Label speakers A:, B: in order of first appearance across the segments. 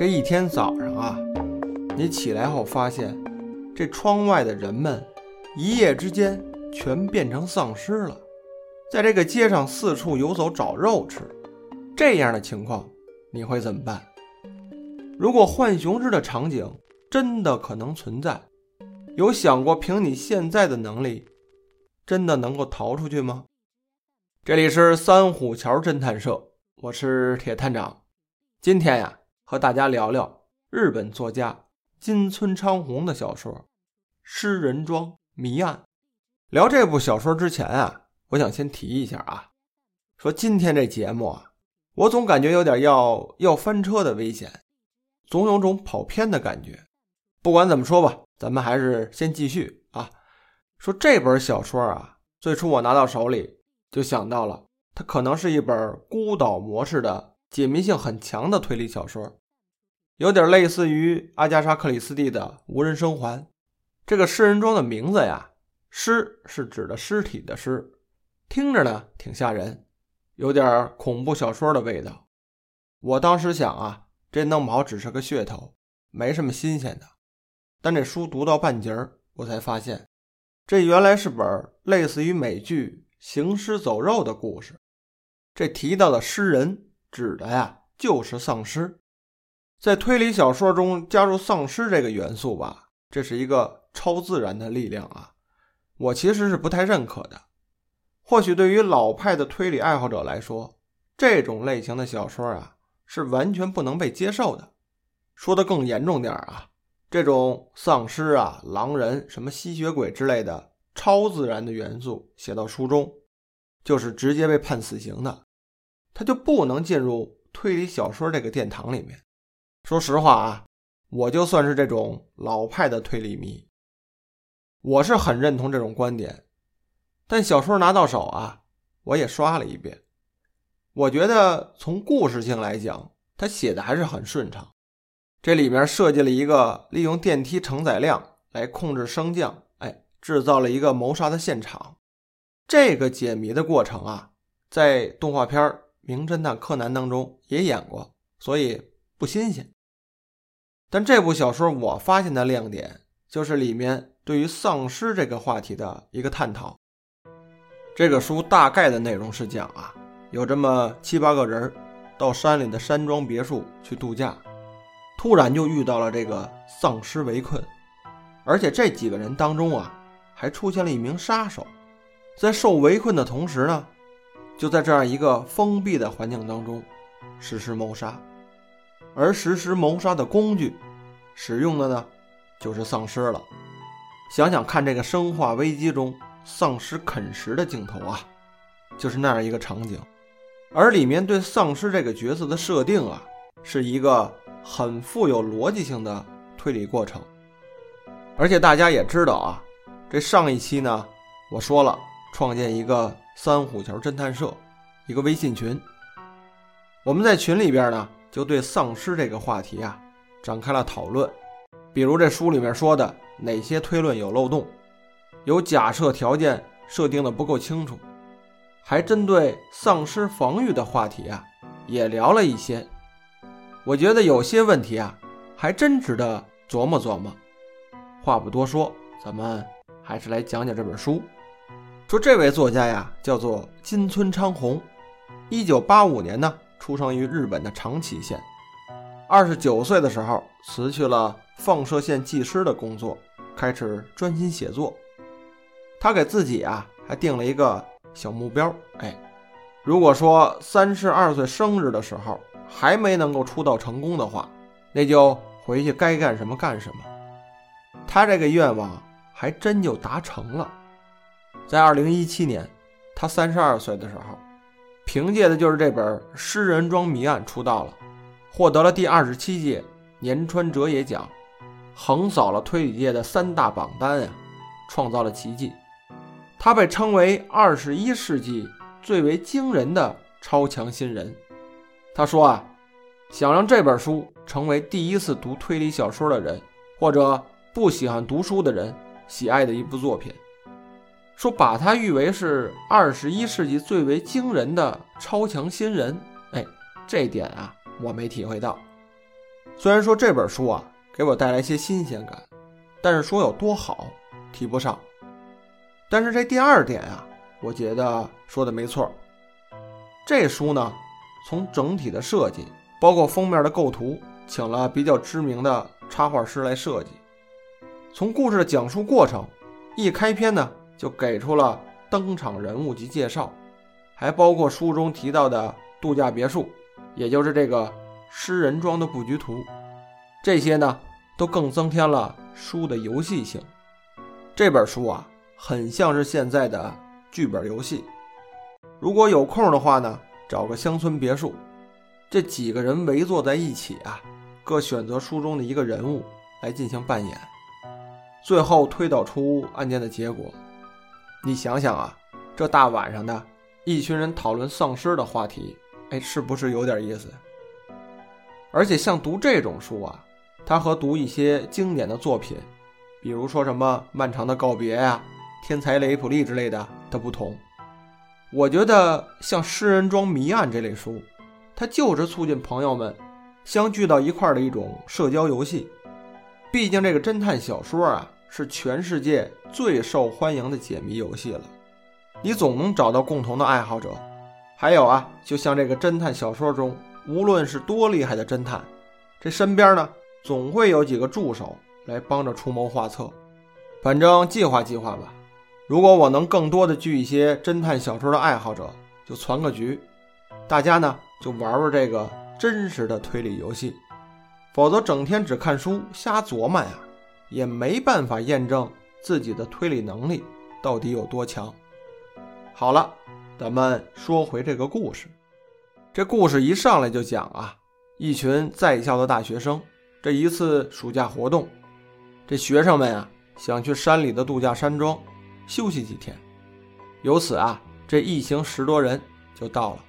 A: 这一天早上啊，你起来后发现，这窗外的人们一夜之间全变成丧尸了，在这个街上四处游走找肉吃。这样的情况，你会怎么办？如果浣熊市的场景真的可能存在，有想过凭你现在的能力，真的能够逃出去吗？这里是三虎桥侦探社，我是铁探长。今天呀，和大家聊聊日本作家金村昌宏的小说《诗人庄谜案》。聊这部小说之前啊，我想先提一下啊，说今天这节目啊，我总感觉有点要要翻车的危险，总有种跑偏的感觉。不管怎么说吧，咱们还是先继续啊。说这本小说啊，最初我拿到手里。就想到了，它可能是一本孤岛模式的解谜性很强的推理小说，有点类似于阿加莎·克里斯蒂的《无人生还》。这个诗人庄的名字呀，“尸”是指的尸体的“尸”，听着呢挺吓人，有点恐怖小说的味道。我当时想啊，这弄不好只是个噱头，没什么新鲜的。但这书读到半截儿，我才发现，这原来是本类似于美剧。行尸走肉的故事，这提到的尸人指的呀就是丧尸。在推理小说中加入丧尸这个元素吧，这是一个超自然的力量啊！我其实是不太认可的。或许对于老派的推理爱好者来说，这种类型的小说啊是完全不能被接受的。说的更严重点啊，这种丧尸啊、狼人、什么吸血鬼之类的。超自然的元素写到书中，就是直接被判死刑的，他就不能进入推理小说这个殿堂里面。说实话啊，我就算是这种老派的推理迷，我是很认同这种观点。但小说拿到手啊，我也刷了一遍，我觉得从故事性来讲，他写的还是很顺畅。这里面设计了一个利用电梯承载量来控制升降。哎制造了一个谋杀的现场，这个解谜的过程啊，在动画片《名侦探柯南》当中也演过，所以不新鲜。但这部小说我发现的亮点就是里面对于丧尸这个话题的一个探讨。这个书大概的内容是讲啊，有这么七八个人到山里的山庄别墅去度假，突然就遇到了这个丧尸围困，而且这几个人当中啊。还出现了一名杀手，在受围困的同时呢，就在这样一个封闭的环境当中实施谋杀，而实施谋杀的工具使用的呢，就是丧尸了。想想看，这个《生化危机》中丧尸啃食的镜头啊，就是那样一个场景。而里面对丧尸这个角色的设定啊，是一个很富有逻辑性的推理过程，而且大家也知道啊。这上一期呢，我说了创建一个三虎桥侦探社，一个微信群。我们在群里边呢，就对丧尸这个话题啊展开了讨论。比如这书里面说的哪些推论有漏洞，有假设条件设定的不够清楚，还针对丧尸防御的话题啊也聊了一些。我觉得有些问题啊，还真值得琢磨琢磨。话不多说，咱们。还是来讲讲这本书。说这位作家呀，叫做金村昌宏，一九八五年呢，出生于日本的长崎县。二十九岁的时候，辞去了放射线技师的工作，开始专心写作。他给自己啊，还定了一个小目标，哎，如果说三十二岁生日的时候还没能够出道成功的话，那就回去该干什么干什么。他这个愿望。还真就达成了，在二零一七年，他三十二岁的时候，凭借的就是这本《诗人庄谜案》出道了，获得了第二十七届年川哲也奖，横扫了推理界的三大榜单呀，创造了奇迹。他被称为二十一世纪最为惊人的超强新人。他说啊，想让这本书成为第一次读推理小说的人，或者不喜欢读书的人。喜爱的一部作品，说把他誉为是二十一世纪最为惊人的超强新人。哎，这点啊，我没体会到。虽然说这本书啊给我带来些新鲜感，但是说有多好提不上。但是这第二点啊，我觉得说的没错。这书呢，从整体的设计，包括封面的构图，请了比较知名的插画师来设计。从故事的讲述过程，一开篇呢就给出了登场人物及介绍，还包括书中提到的度假别墅，也就是这个诗人庄的布局图。这些呢，都更增添了书的游戏性。这本书啊。很像是现在的剧本游戏。如果有空的话呢，找个乡村别墅，这几个人围坐在一起啊，各选择书中的一个人物来进行扮演，最后推导出案件的结果。你想想啊，这大晚上的，一群人讨论丧尸的话题，哎，是不是有点意思？而且像读这种书啊，它和读一些经典的作品，比如说什么《漫长的告别》呀。天才雷普利之类的它不同，我觉得像《诗人庄谜案》这类书，它就是促进朋友们相聚到一块儿的一种社交游戏。毕竟这个侦探小说啊，是全世界最受欢迎的解谜游戏了，你总能找到共同的爱好者。还有啊，就像这个侦探小说中，无论是多厉害的侦探，这身边呢总会有几个助手来帮着出谋划策。反正计划计划吧。如果我能更多的聚一些侦探小说的爱好者，就攒个局，大家呢就玩玩这个真实的推理游戏。否则整天只看书瞎琢磨呀，也没办法验证自己的推理能力到底有多强。好了，咱们说回这个故事。这故事一上来就讲啊，一群在校的大学生，这一次暑假活动，这学生们啊想去山里的度假山庄。休息几天，由此啊，这一行十多人就到了。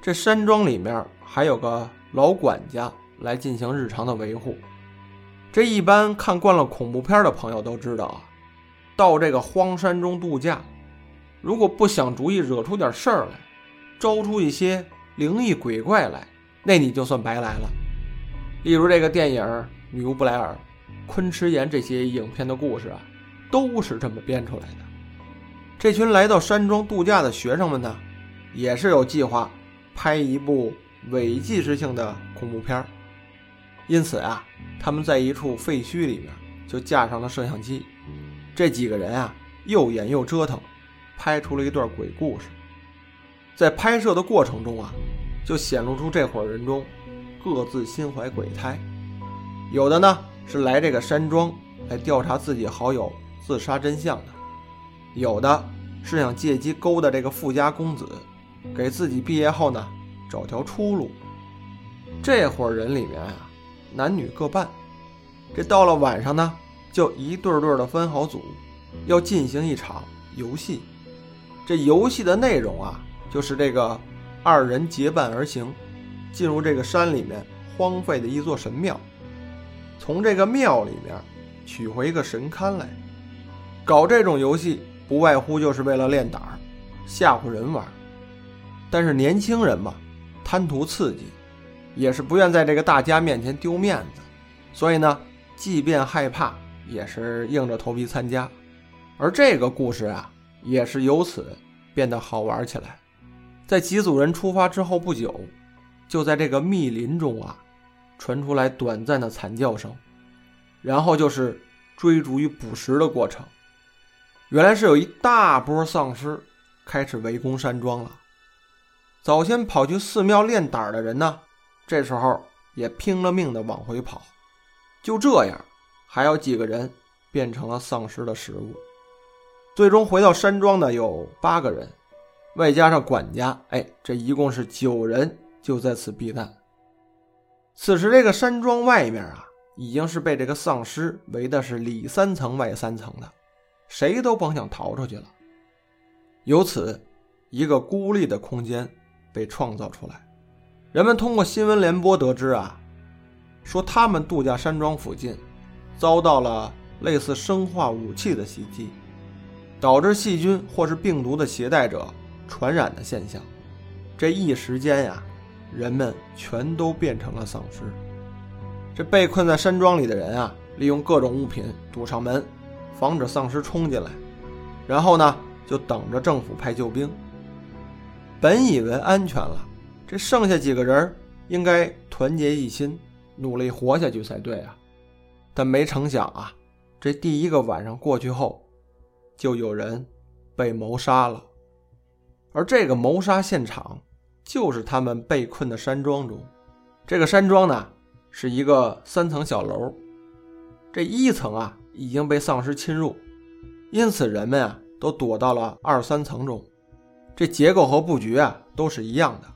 A: 这山庄里面还有个老管家来进行日常的维护。这一般看惯了恐怖片的朋友都知道啊，到这个荒山中度假，如果不想主意惹出点事儿来，招出一些灵异鬼怪来，那你就算白来了。例如这个电影《女巫布莱尔》、昆池岩这些影片的故事啊。都是这么编出来的。这群来到山庄度假的学生们呢，也是有计划拍一部伪纪实性的恐怖片因此啊，他们在一处废墟里面就架上了摄像机。这几个人啊，又演又折腾，拍出了一段鬼故事。在拍摄的过程中啊，就显露出这伙人中各自心怀鬼胎。有的呢是来这个山庄来调查自己好友。自杀真相的，有的是想借机勾搭这个富家公子，给自己毕业后呢找条出路。这伙人里面啊，男女各半。这到了晚上呢，就一对对的分好组，要进行一场游戏。这游戏的内容啊，就是这个二人结伴而行，进入这个山里面荒废的一座神庙，从这个庙里面取回一个神龛来。搞这种游戏不外乎就是为了练胆儿，吓唬人玩。但是年轻人嘛，贪图刺激，也是不愿在这个大家面前丢面子，所以呢，即便害怕，也是硬着头皮参加。而这个故事啊，也是由此变得好玩起来。在几组人出发之后不久，就在这个密林中啊，传出来短暂的惨叫声，然后就是追逐与捕食的过程。原来是有一大波丧尸开始围攻山庄了。早先跑去寺庙练胆的人呢，这时候也拼了命的往回跑。就这样，还有几个人变成了丧尸的食物。最终回到山庄的有八个人，外加上管家，哎，这一共是九人就在此避难。此时这个山庄外面啊，已经是被这个丧尸围的是里三层外三层的。谁都甭想逃出去了。由此，一个孤立的空间被创造出来。人们通过新闻联播得知啊，说他们度假山庄附近遭到了类似生化武器的袭击，导致细菌或是病毒的携带者传染的现象。这一时间呀，人们全都变成了丧尸。这被困在山庄里的人啊，利用各种物品堵上门，防止丧尸冲进来，然后呢，就等着政府派救兵。本以为安全了，这剩下几个人应该团结一心，努力活下去才对啊。但没成想啊，这第一个晚上过去后，就有人被谋杀了。而这个谋杀现场，就是他们被困的山庄中。这个山庄呢，是一个三层小楼。这一层啊，已经被丧尸侵入，因此人们啊，都躲到了二三层中。这结构和布局啊，都是一样的，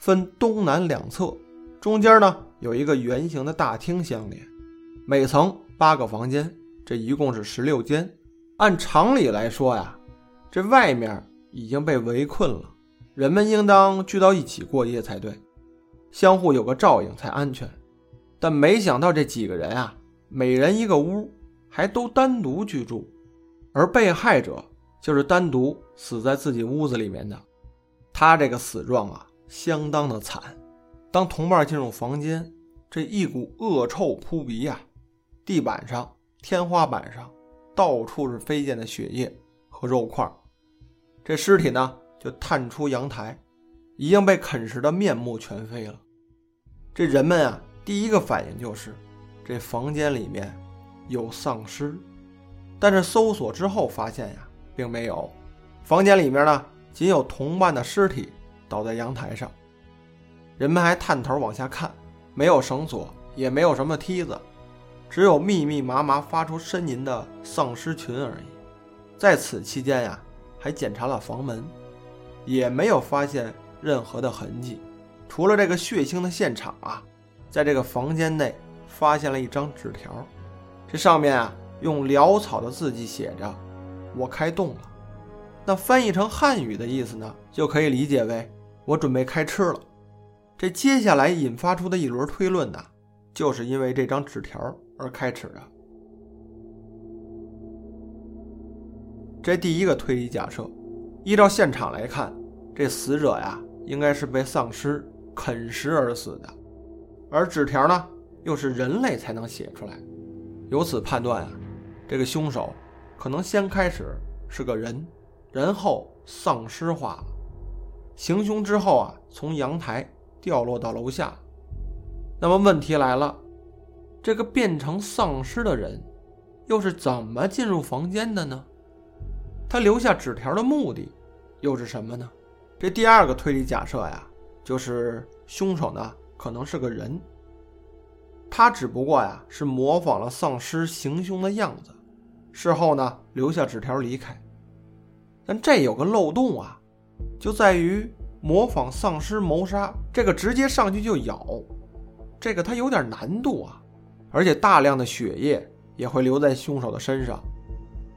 A: 分东南两侧，中间呢有一个圆形的大厅相连。每层八个房间，这一共是十六间。按常理来说呀，这外面已经被围困了，人们应当聚到一起过夜才对，相互有个照应才安全。但没想到这几个人啊，每人一个屋，还都单独居住，而被害者就是单独死在自己屋子里面的。他这个死状啊，相当的惨。当同伴进入房间，这一股恶臭扑鼻呀。地板上、天花板上，到处是飞溅的血液和肉块。这尸体呢，就探出阳台，已经被啃食的面目全非了。这人们啊，第一个反应就是这房间里面有丧尸。但是搜索之后发现呀，并没有。房间里面呢，仅有同伴的尸体倒在阳台上。人们还探头往下看，没有绳索，也没有什么梯子。只有密密麻麻发出呻吟的丧尸群而已。在此期间呀，还检查了房门，也没有发现任何的痕迹。除了这个血腥的现场啊，在这个房间内发现了一张纸条，这上面啊用潦草的字迹写着：“我开动了。”那翻译成汉语的意思呢，就可以理解为“我准备开吃了”。这接下来引发出的一轮推论呢，就是因为这张纸条。而开始的。这第一个推理假设，依照现场来看，这死者呀应该是被丧尸啃食而死的，而纸条呢又是人类才能写出来，由此判断啊，这个凶手可能先开始是个人，然后丧尸化了，行凶之后啊从阳台掉落到楼下。那么问题来了。这个变成丧尸的人，又是怎么进入房间的呢？他留下纸条的目的又是什么呢？这第二个推理假设呀，就是凶手呢可能是个人，他只不过呀是模仿了丧尸行凶的样子，事后呢留下纸条离开。但这有个漏洞啊，就在于模仿丧尸谋杀这个直接上去就咬，这个它有点难度啊。而且大量的血液也会留在凶手的身上，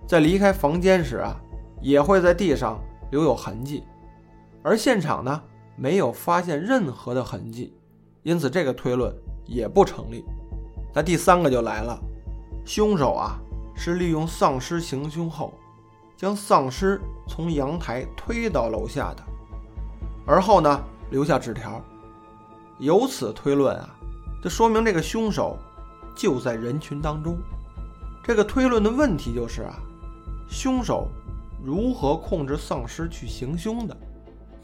A: 在离开房间时啊，也会在地上留有痕迹，而现场呢没有发现任何的痕迹，因此这个推论也不成立。那第三个就来了，凶手啊是利用丧尸行凶后，将丧尸从阳台推到楼下的，而后呢留下纸条，由此推论啊，这说明这个凶手。就在人群当中，这个推论的问题就是啊，凶手如何控制丧尸去行凶的？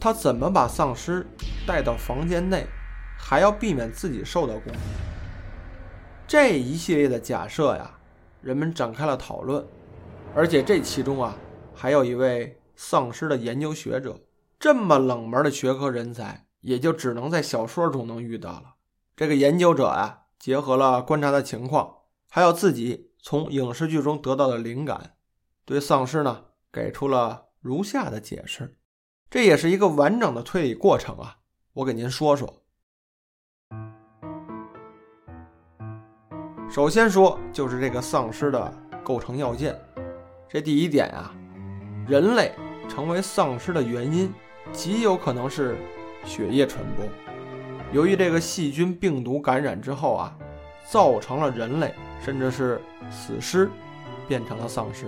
A: 他怎么把丧尸带到房间内，还要避免自己受到攻击？这一系列的假设呀，人们展开了讨论，而且这其中啊，还有一位丧尸的研究学者，这么冷门的学科人才，也就只能在小说中能遇到了。这个研究者啊。结合了观察的情况，还有自己从影视剧中得到的灵感，对丧尸呢给出了如下的解释。这也是一个完整的推理过程啊，我给您说说。首先说就是这个丧尸的构成要件。这第一点啊，人类成为丧尸的原因极有可能是血液传播。由于这个细菌病毒感染之后啊，造成了人类甚至是死尸变成了丧尸。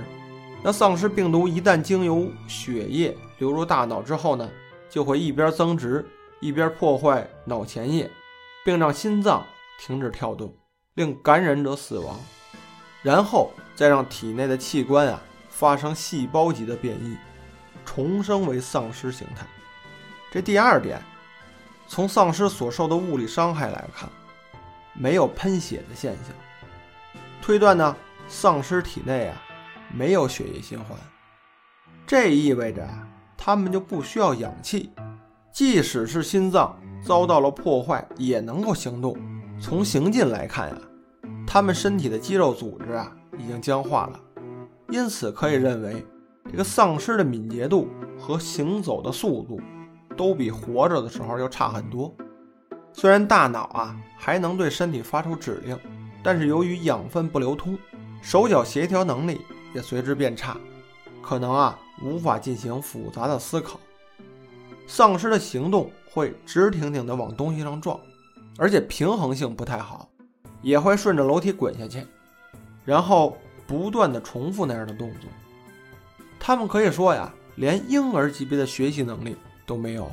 A: 那丧尸病毒一旦经由血液流入大脑之后呢，就会一边增殖，一边破坏脑前叶，并让心脏停止跳动。令感染者死亡，然后再让体内的器官啊发生细胞级的变异，重生为丧尸形态。这第二点，从丧尸所受的物理伤害来看，没有喷血的现象，推断呢，丧尸体内啊没有血液循环，这意味着啊，他们就不需要氧气。即使是心脏遭到了破坏，也能够行动。从行进来看呀，他们身体的肌肉组织啊已经僵化了，因此可以认为，这个丧尸的敏捷度和行走的速度都比活着的时候要差很多。虽然大脑啊还能对身体发出指令，但是由于养分不流通，手脚协调能力也随之变差，可能啊无法进行复杂的思考。丧尸的行动会直挺挺地往东西上撞，而且平衡性不太好，也会顺着楼梯滚下去，然后不断的重复那样的动作。他们可以说呀，连婴儿级别的学习能力都没有。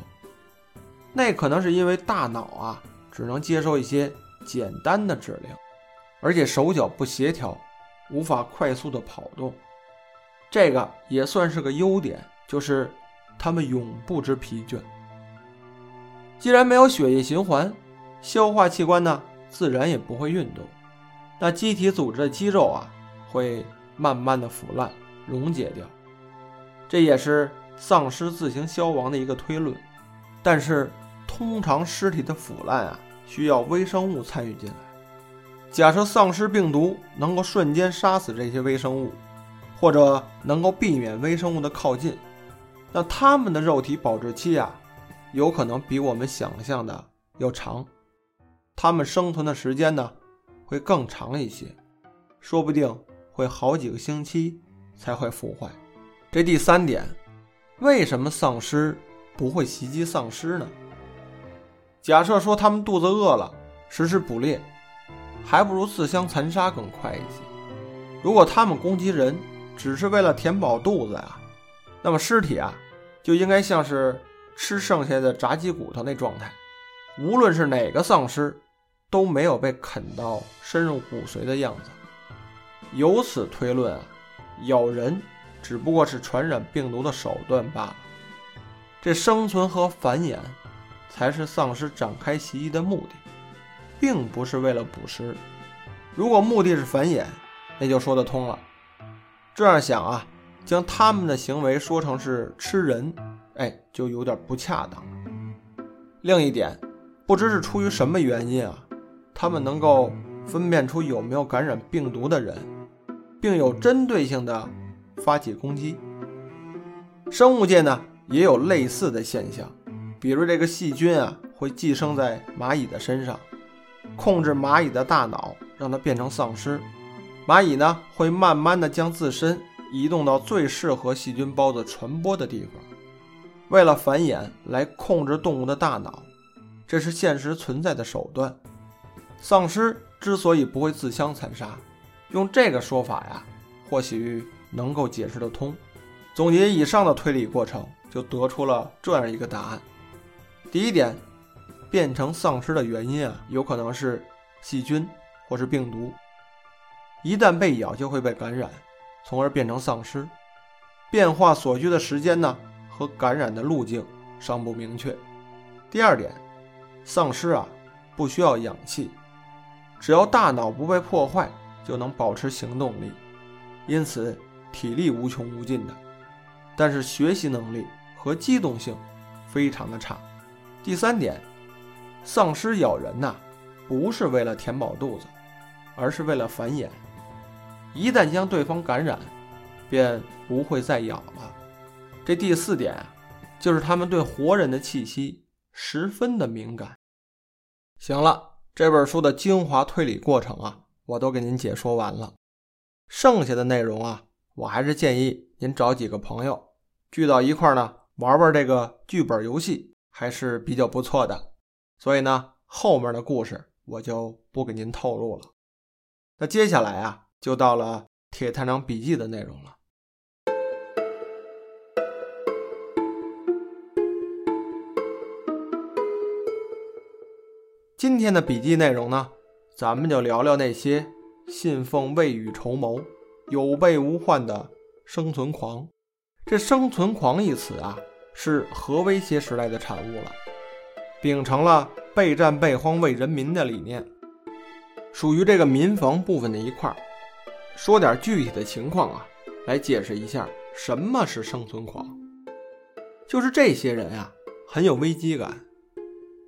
A: 那可能是因为大脑啊只能接受一些简单的指令，而且手脚不协调，无法快速的跑动。这个也算是个优点，就是。他们永不知疲倦。既然没有血液循环，消化器官呢自然也不会运动，那机体组织的肌肉啊会慢慢的腐烂溶解掉，这也是丧尸自行消亡的一个推论。但是通常尸体的腐烂啊需要微生物参与进来。假设丧尸病毒能够瞬间杀死这些微生物，或者能够避免微生物的靠近。那他们的肉体保质期啊，有可能比我们想象的要长，他们生存的时间呢会更长一些，说不定会好几个星期才会腐坏。这第三点，为什么丧尸不会袭击丧尸呢？假设说他们肚子饿了，实施捕猎，还不如自相残杀更快一些。如果他们攻击人，只是为了填饱肚子啊？那么尸体啊，就应该像是吃剩下的炸鸡骨头那状态，无论是哪个丧尸，都没有被啃到深入骨髓的样子。由此推论啊，咬人只不过是传染病毒的手段罢了。这生存和繁衍，才是丧尸展开袭击的目的，并不是为了捕食。如果目的是繁衍，那就说得通了。这样想啊。将他们的行为说成是吃人，哎，就有点不恰当了。另一点，不知是出于什么原因啊，他们能够分辨出有没有感染病毒的人，并有针对性的发起攻击。生物界呢也有类似的现象，比如这个细菌啊会寄生在蚂蚁的身上，控制蚂蚁的大脑，让它变成丧尸。蚂蚁呢会慢慢的将自身。移动到最适合细菌孢子传播的地方，为了繁衍来控制动物的大脑，这是现实存在的手段。丧尸之所以不会自相残杀，用这个说法呀，或许能够解释得通。总结以上的推理过程，就得出了这样一个答案：第一点，变成丧尸的原因啊，有可能是细菌或是病毒，一旦被咬就会被感染。从而变成丧尸，变化所需的时间呢和感染的路径尚不明确。第二点，丧尸啊不需要氧气，只要大脑不被破坏就能保持行动力，因此体力无穷无尽的，但是学习能力和机动性非常的差。第三点，丧尸咬人呐不是为了填饱肚子，而是为了繁衍。一旦将对方感染，便不会再咬了。这第四点啊，就是他们对活人的气息十分的敏感。行了，这本书的精华推理过程啊，我都给您解说完了。剩下的内容啊，我还是建议您找几个朋友聚到一块儿呢，玩玩这个剧本游戏，还是比较不错的。所以呢，后面的故事我就不给您透露了。那接下来啊。就到了铁探长笔记的内容了。今天的笔记内容呢，咱们就聊聊那些信奉未雨绸缪、有备无患的生存狂。这“生存狂”一词啊，是核威胁时代的产物了，秉承了备战备荒为人民的理念，属于这个民防部分的一块儿。说点具体的情况啊，来解释一下什么是生存狂。就是这些人啊，很有危机感，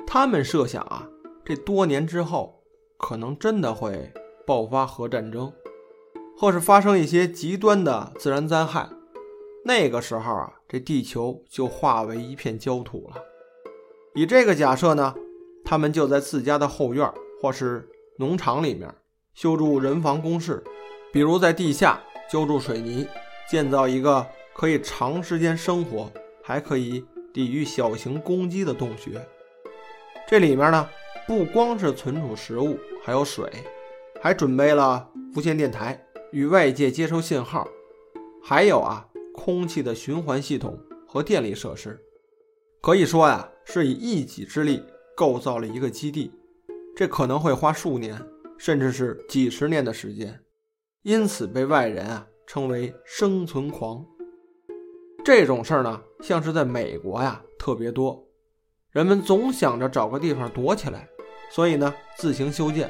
A: 他们设想啊，这多年之后。可能真的会爆发核战争，或是发生一些极端的自然灾害，那个时候啊，这地球就化为一片焦土了。以这个假设呢，他们就在自家的后院或是农场里面修筑人防工事，比如在地下浇筑水泥，建造一个可以长时间生活，还可以抵御小型攻击的洞穴。这里面呢，不光是存储食物。还有水，还准备了无线电台与外界接收信号，还有啊，空气的循环系统和电力设施，可以说呀，是以一己之力构造了一个基地，这可能会花数年，甚至是几十年的时间，因此被外人啊称为生存狂。这种事儿呢，像是在美国呀特别多，人们总想着找个地方躲起来。所以呢，自行修建，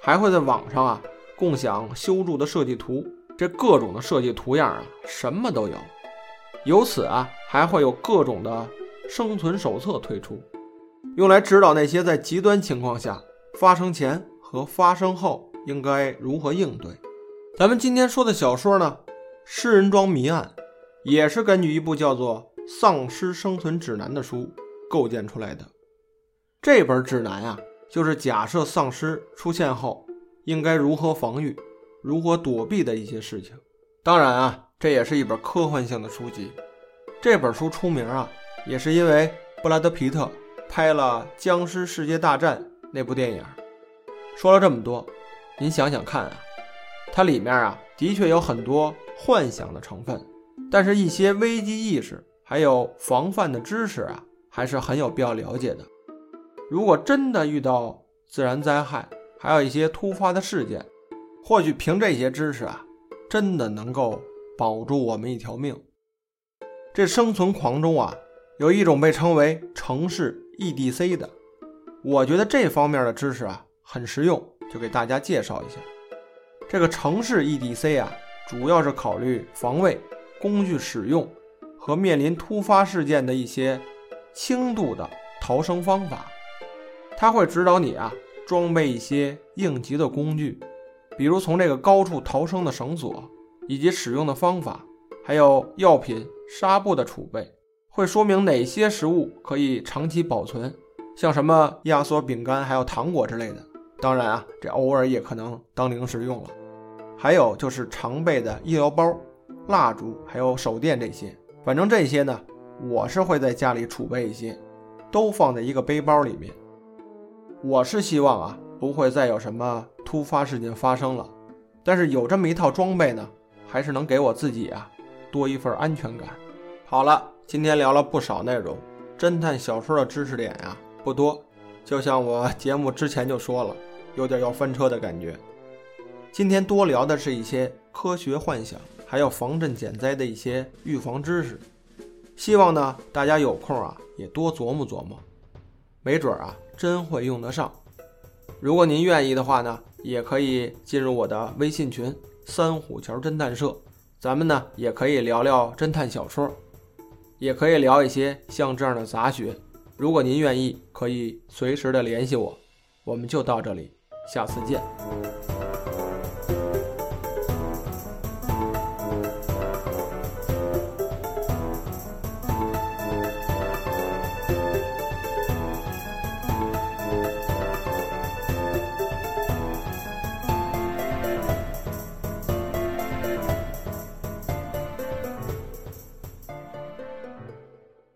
A: 还会在网上啊共享修筑的设计图，这各种的设计图样啊，什么都有。由此啊，还会有各种的生存手册推出，用来指导那些在极端情况下发生前和发生后应该如何应对。咱们今天说的小说呢，《诗人庄谜案》，也是根据一部叫做《丧尸生存指南》的书构建出来的。这本指南啊。就是假设丧尸出现后应该如何防御、如何躲避的一些事情。当然啊，这也是一本科幻性的书籍。这本书出名啊，也是因为布拉德·皮特拍了《僵尸世界大战》那部电影。说了这么多，您想想看啊，它里面啊的确有很多幻想的成分，但是一些危机意识还有防范的知识啊，还是很有必要了解的。如果真的遇到自然灾害，还有一些突发的事件，或许凭这些知识啊，真的能够保住我们一条命。这生存狂中啊，有一种被称为城市 EDC 的，我觉得这方面的知识啊很实用，就给大家介绍一下。这个城市 EDC 啊，主要是考虑防卫、工具使用和面临突发事件的一些轻度的逃生方法。他会指导你啊，装备一些应急的工具，比如从这个高处逃生的绳索，以及使用的方法，还有药品、纱布的储备，会说明哪些食物可以长期保存，像什么压缩饼干、还有糖果之类的。当然啊，这偶尔也可能当零食用了。还有就是常备的医疗包、蜡烛，还有手电这些。反正这些呢，我是会在家里储备一些，都放在一个背包里面。我是希望啊，不会再有什么突发事件发生了。但是有这么一套装备呢，还是能给我自己啊多一份安全感。好了，今天聊了不少内容，侦探小说的知识点呀不多，就像我 节目之前就说了，有点要翻车的感觉。今天多聊的是一些科学幻想，还有防震减灾的一些预防知识。希望呢大家有空啊也多琢磨琢磨，没准啊。真会用得上。如果您愿意的话呢，也可以进入我的微信群“三虎桥侦探社”，咱们呢也可以聊聊侦探小说，也可以聊一些像这样的杂学。如果您愿意，可以随时的联系我。我们就到这里，下次见。